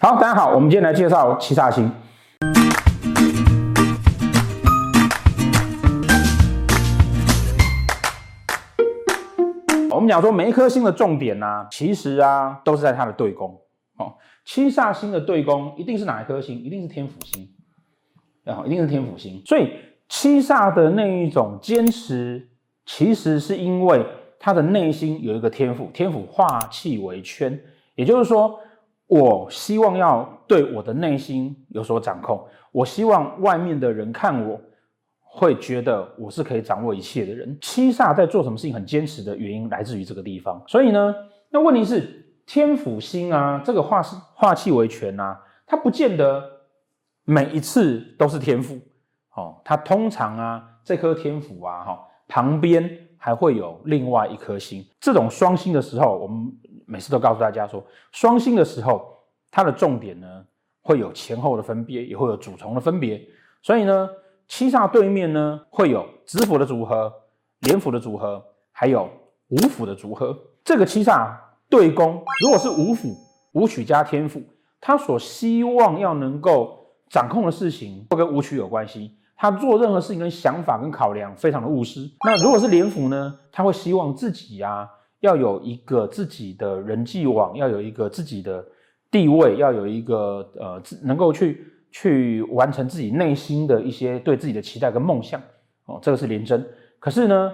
好，大家好，我们今天来介绍七煞星。我们讲说每一颗星的重点啊，其实啊都是在它的对宫哦。七煞星的对宫一定是哪一颗星？一定是天府星，啊，一定是天府星。所以七煞的那一种坚持，其实是因为他的内心有一个天府，天府化气为圈，也就是说。我希望要对我的内心有所掌控，我希望外面的人看我会觉得我是可以掌握一切的人。七煞在做什么事情很坚持的原因来自于这个地方。所以呢，那问题是天府星啊，这个化化气为权啊，它不见得每一次都是天府哦。它通常啊，这颗天府啊，哈，旁边还会有另外一颗星。这种双星的时候，我们。每次都告诉大家说，双星的时候，它的重点呢会有前后的分别，也会有主从的分别。所以呢，七煞对面呢会有子府的组合、廉府的组合，还有武府的组合。这个七煞对宫，如果是武府、武曲加天府，他所希望要能够掌控的事情，都跟武曲有关系。他做任何事情跟想法跟考量非常的务实。那如果是廉府呢，他会希望自己呀、啊。要有一个自己的人际网，要有一个自己的地位，要有一个呃，能够去去完成自己内心的一些对自己的期待跟梦想哦。这个是廉贞。可是呢，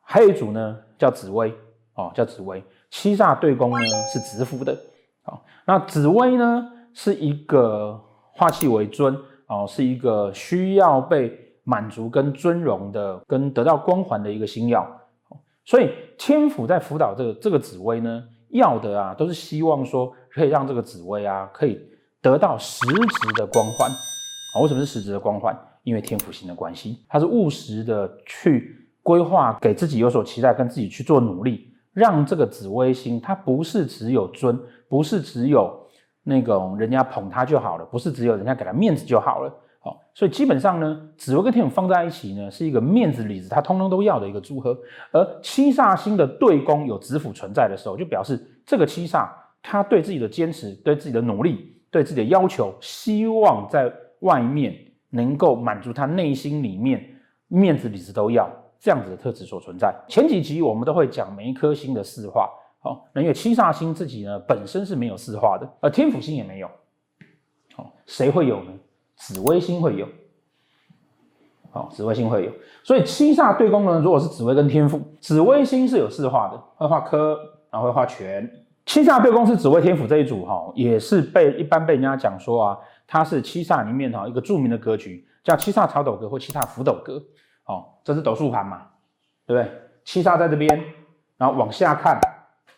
还有一组呢，叫紫薇哦，叫紫薇。七煞对宫呢是直夫的哦。那紫薇呢是一个化气为尊哦，是一个需要被满足跟尊荣的，跟得到光环的一个星曜。所以天府在辅导这个这个紫微呢，要的啊，都是希望说可以让这个紫微啊，可以得到实质的光环。啊，为什么是实质的光环？因为天府星的关系，它是务实的去规划，给自己有所期待，跟自己去做努力，让这个紫微星它不是只有尊，不是只有那种人家捧他就好了，不是只有人家给他面子就好了。好，所以基本上呢，紫薇跟天府放在一起呢，是一个面子里子，它通通都要的一个组合。而七煞星的对宫有子府存在的时候，就表示这个七煞他对自己的坚持、对自己的努力、对自己的要求，希望在外面能够满足他内心里面面子里子都要这样子的特质所存在。前几集我们都会讲每一颗星的四化，好，那因为七煞星自己呢本身是没有四化的，而天府星也没有，好，谁会有呢？紫微星会有，好，紫微星会有，所以七煞对宫呢，如果是紫微跟天府，紫微星是有四化的，会化科，然后会化权。七煞对宫是紫微天府这一组哈，也是被一般被人家讲说啊，它是七煞里面哈一个著名的格局，叫七煞曹斗格或七煞福斗格。哦，这是斗数盘嘛，对不对？七煞在这边，然后往下看，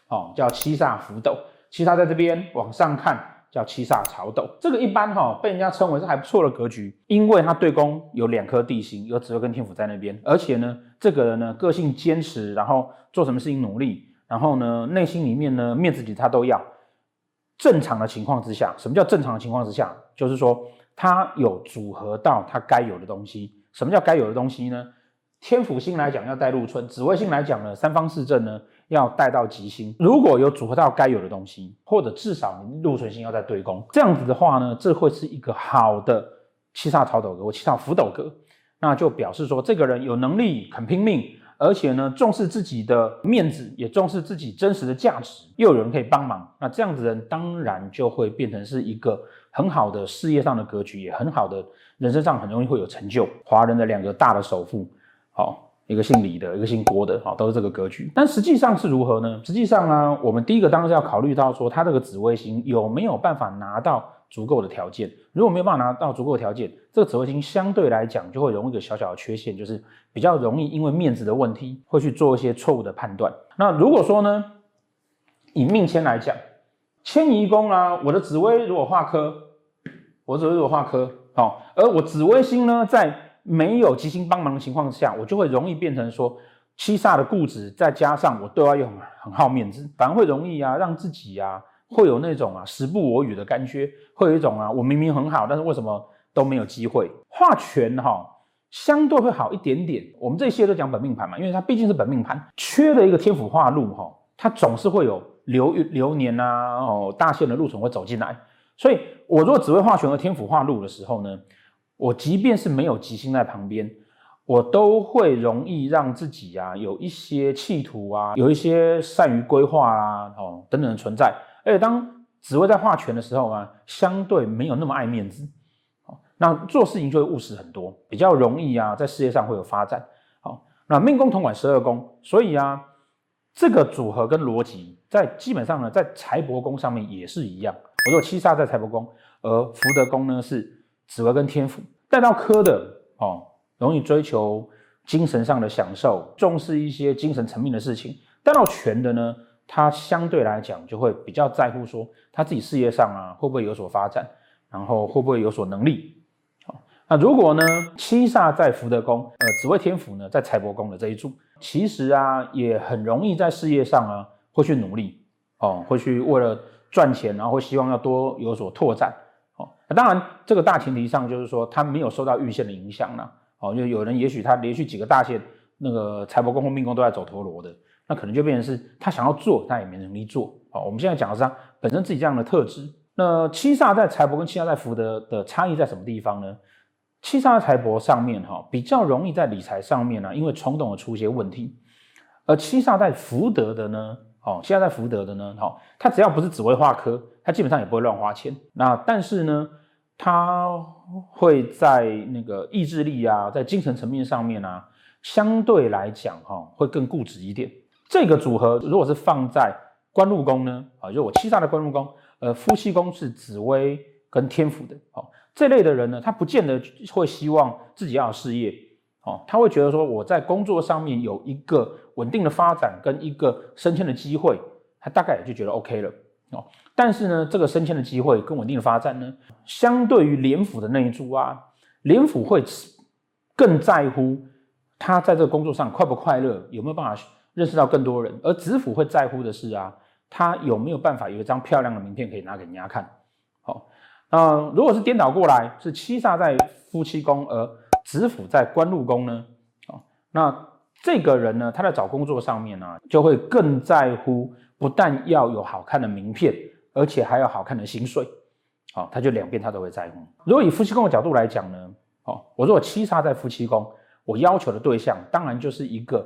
哦，叫七煞福斗；七煞在这边，往上看。叫七煞曹斗，这个一般哈被人家称为是还不错的格局，因为它对宫有两颗地星，有紫微跟天府在那边，而且呢，这个人呢个性坚持，然后做什么事情努力，然后呢内心里面呢面子里他都要。正常的情况之下，什么叫正常的情况之下？就是说他有组合到他该有的东西。什么叫该有的东西呢？天府星来讲要带禄春，紫微星来讲呢三方四正呢。要带到吉星，如果有组合到该有的东西，或者至少你禄存星要在对宫，这样子的话呢，这会是一个好的七煞曹斗格七煞福斗格，那就表示说这个人有能力，肯拼命，而且呢重视自己的面子，也重视自己真实的价值，又有人可以帮忙，那这样子的人当然就会变成是一个很好的事业上的格局，也很好的人生上很容易会有成就。华人的两个大的首富，好。一个姓李的，一个姓郭的，好，都是这个格局。但实际上是如何呢？实际上呢，我们第一个当然是要考虑到说，他这个紫微星有没有办法拿到足够的条件。如果没有办法拿到足够的条件，这个紫微星相对来讲就会容易一个小小的缺陷，就是比较容易因为面子的问题，会去做一些错误的判断。那如果说呢，以命迁来讲，迁移宫啊，我的紫微如果化科，我紫微如果化科，好，而我紫微星呢在。没有吉星帮忙的情况下，我就会容易变成说七煞的固执，再加上我对外又很好面子，反而会容易啊，让自己啊会有那种啊时不我与的感觉，会有一种啊我明明很好，但是为什么都没有机会？化权哈相对会好一点点。我们这些都讲本命盘嘛，因为它毕竟是本命盘，缺了一个天府化禄哈，它总是会有流流年啊哦大限的禄存会走进来，所以我如果紫微化权和天府化禄的时候呢，我即便是没有吉星在旁边，我都会容易让自己啊有一些企图啊，有一些善于规划啊，哦等等的存在。而且当紫薇在化权的时候啊，相对没有那么爱面子，那做事情就会务实很多，比较容易啊在事业上会有发展。好，那命宫同管十二宫，所以啊这个组合跟逻辑在基本上呢，在财帛宫上面也是一样。我说七煞在财帛宫，而福德宫呢是紫薇跟天府。带到科的哦，容易追求精神上的享受，重视一些精神层面的事情。带到权的呢，他相对来讲就会比较在乎说他自己事业上啊会不会有所发展，然后会不会有所能力。好，那如果呢七煞在福德宫，呃，紫微天府呢在财帛宫的这一组，其实啊也很容易在事业上啊会去努力哦，会去为了。赚钱，然后会希望要多有所拓展，当然这个大前提上就是说他没有受到运线的影响了，哦，就有人也许他连续几个大限，那个财帛宫或命宫都在走陀螺的，那可能就变成是他想要做，他也没能力做，哦，我们现在讲的是他本身自己这样的特质。那七煞在财帛跟七煞在福德的差异在什么地方呢？七煞在财帛上面哈，比较容易在理财上面呢，因为冲动而出一些问题，而七煞在福德的呢？哦，七煞在福德的呢，好，他只要不是紫微化科，他基本上也不会乱花钱。那但是呢，他会在那个意志力啊，在精神层面上面啊，相对来讲哈，会更固执一点。这个组合如果是放在官禄宫呢，啊，就我七煞的官禄宫，呃，夫妻宫是紫薇跟天府的，哦，这类的人呢，他不见得会希望自己要有事业。哦，他会觉得说我在工作上面有一个稳定的发展跟一个升迁的机会，他大概也就觉得 OK 了哦。但是呢，这个升迁的机会跟稳定的发展呢，相对于廉府的那一组啊，廉府会更在乎他在这个工作上快不快乐，有没有办法认识到更多人，而紫府会在乎的是啊，他有没有办法有一张漂亮的名片可以拿给人家看。好，那如果是颠倒过来，是七煞在夫妻宫而。紫府在官禄宫呢，那这个人呢，他在找工作上面呢，就会更在乎，不但要有好看的名片，而且还有好看的薪水，好，他就两边他都会在乎。如果以夫妻宫的角度来讲呢，哦，我如果七杀在夫妻宫，我要求的对象当然就是一个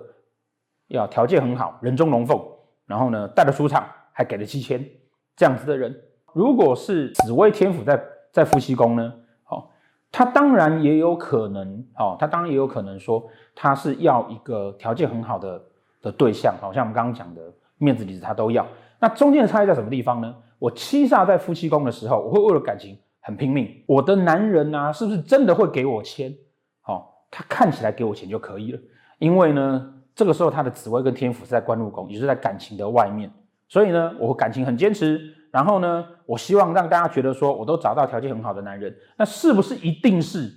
要条件很好，人中龙凤，然后呢带得出场，还给了七千这样子的人。如果是紫微天府在在夫妻宫呢？他当然也有可能，哦，他当然也有可能说他是要一个条件很好的的对象，好像我们刚刚讲的面子里子他都要。那中间的差异在什么地方呢？我七煞在夫妻宫的时候，我会为了感情很拼命。我的男人啊，是不是真的会给我钱？哦，他看起来给我钱就可以了，因为呢，这个时候他的紫微跟天府是在官禄宫，也是在感情的外面，所以呢，我感情很坚持。然后呢，我希望让大家觉得说，我都找到条件很好的男人，那是不是一定是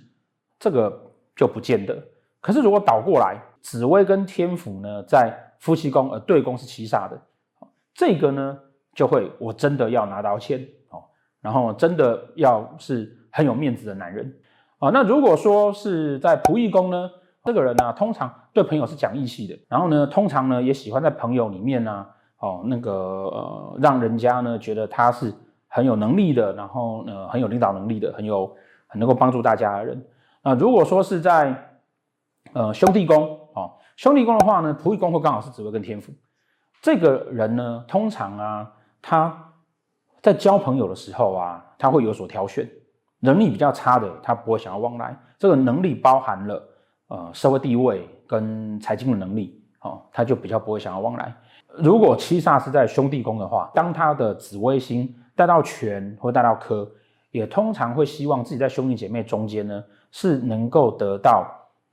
这个就不见得？可是如果倒过来，紫薇跟天府呢，在夫妻宫，而对宫是七煞的，这个呢就会我真的要拿到钱哦，然后真的要是很有面子的男人啊。那如果说是在仆役宫呢，这个人呢，通常对朋友是讲义气的，然后呢，通常呢也喜欢在朋友里面呢。哦，那个呃，让人家呢觉得他是很有能力的，然后呢很有领导能力的，很有很能够帮助大家的人。那如果说是在呃兄弟宫哦，兄弟宫的话呢，仆役宫会刚好是紫微跟天府。这个人呢，通常啊，他在交朋友的时候啊，他会有所挑选，能力比较差的，他不会想要往来。这个能力包含了呃社会地位跟财经的能力，哦，他就比较不会想要往来。如果七煞是在兄弟宫的话，当他的紫微星带到权或带到科，也通常会希望自己在兄弟姐妹中间呢，是能够得到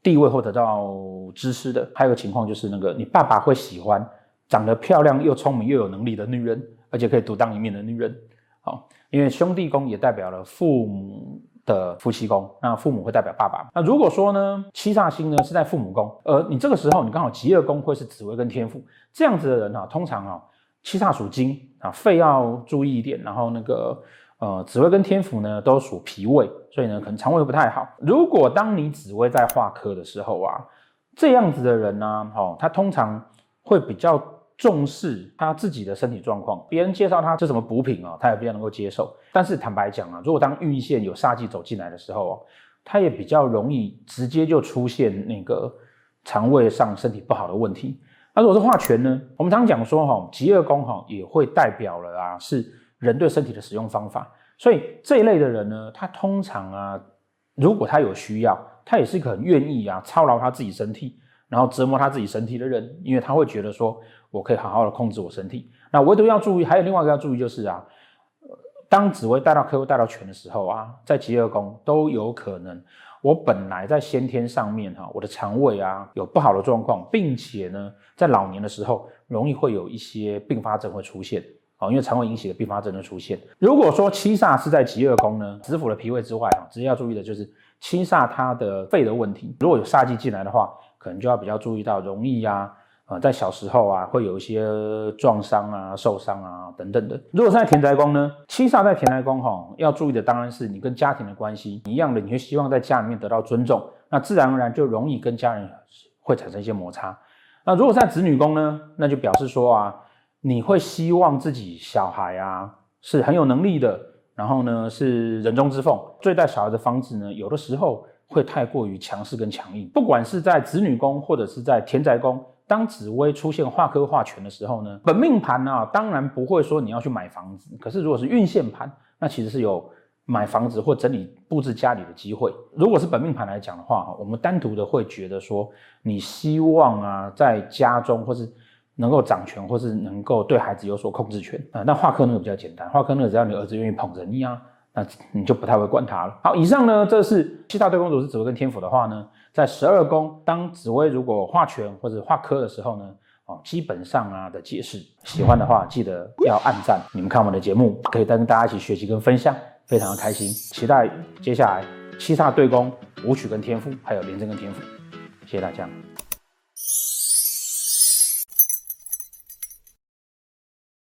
地位或得到知识的。还有情况就是那个你爸爸会喜欢长得漂亮又聪明又有能力的女人，而且可以独当一面的女人。好，因为兄弟宫也代表了父母。的夫妻宫，那父母会代表爸爸。那如果说呢，七煞星呢是在父母宫，而你这个时候你刚好极恶宫会是紫薇跟天府，这样子的人啊，通常啊，七煞属金啊，肺要注意一点。然后那个呃，紫薇跟天府呢都属脾胃，所以呢可能肠胃不太好。如果当你紫薇在化科的时候啊，这样子的人呢，哦，他通常会比较重视他自己的身体状况，别人介绍他这什么补品啊，他也比较能够接受。但是坦白讲啊，如果当运线有煞气走进来的时候啊，他也比较容易直接就出现那个肠胃上身体不好的问题。那如果是化权呢？我们常常讲说哈，疾厄宫哈也会代表了啊，是人对身体的使用方法。所以这一类的人呢，他通常啊，如果他有需要，他也是很愿意啊操劳他自己身体，然后折磨他自己身体的人，因为他会觉得说，我可以好好的控制我身体。那唯独要注意，还有另外一个要注意就是啊，当紫薇带到科带到权的时候啊，在疾厄宫都有可能。我本来在先天上面哈，我的肠胃啊有不好的状况，并且呢，在老年的时候容易会有一些并发症会出现啊，因为肠胃引起的并发症会出现。如果说七煞是在疾厄宫呢，子府的脾胃之外啊，直接要注意的就是七煞它的肺的问题。如果有煞气进来的话，可能就要比较注意到容易呀。呃，在小时候啊，会有一些撞伤啊、受伤啊等等的。如果在田宅宫呢，七煞在田宅宫哈，要注意的当然是你跟家庭的关系一样的，你会希望在家里面得到尊重，那自然而然就容易跟家人会产生一些摩擦。那如果在子女宫呢，那就表示说啊，你会希望自己小孩啊是很有能力的，然后呢是人中之凤。对待小孩的方式呢，有的时候会太过于强势跟强硬。不管是在子女宫或者是在田宅宫。当紫薇出现化科化权的时候呢，本命盘呢、啊，当然不会说你要去买房子。可是如果是运线盘，那其实是有买房子或整理布置家里的机会。如果是本命盘来讲的话，我们单独的会觉得说，你希望啊，在家中或是能够掌权，或是能够对孩子有所控制权啊。那化科那个比较简单，化科那个只要你儿子愿意捧着你啊。那你就不太会管它了。好，以上呢，这是七煞对宫，如果是紫薇跟天府的话呢，在十二宫，当紫薇如果化权或者化科的时候呢，哦，基本上啊的解释，喜欢的话记得要按赞。你们看我们的节目，可以跟大家一起学习跟分享，非常的开心。期待接下来七煞对宫武曲跟天府，还有廉贞跟天府。谢谢大家。